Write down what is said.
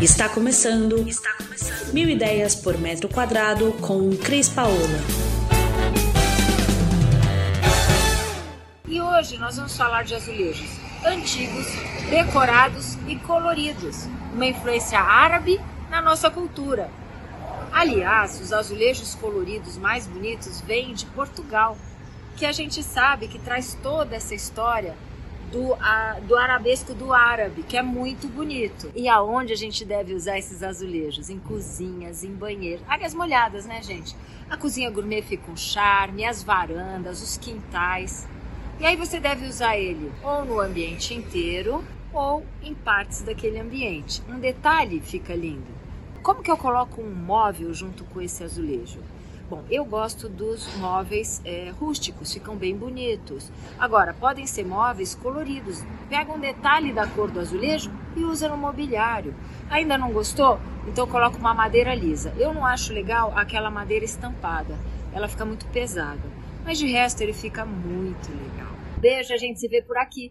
Está começando. Está começando. Mil ideias por metro quadrado com Cris Paola. E hoje nós vamos falar de azulejos antigos, decorados e coloridos, uma influência árabe na nossa cultura. Aliás, os azulejos coloridos mais bonitos vêm de Portugal, que a gente sabe que traz toda essa história do, a, do arabesco do árabe, que é muito bonito. E aonde a gente deve usar esses azulejos? Em cozinhas, em banheiros. Áreas molhadas, né, gente? A cozinha gourmet fica um charme, as varandas, os quintais. E aí você deve usar ele ou no ambiente inteiro ou em partes daquele ambiente. Um detalhe fica lindo. Como que eu coloco um móvel junto com esse azulejo? Bom, eu gosto dos móveis é, rústicos, ficam bem bonitos. Agora, podem ser móveis coloridos. Pega um detalhe da cor do azulejo e usa no mobiliário. Ainda não gostou? Então coloca uma madeira lisa. Eu não acho legal aquela madeira estampada. Ela fica muito pesada. Mas de resto ele fica muito legal. Beijo, a gente se vê por aqui.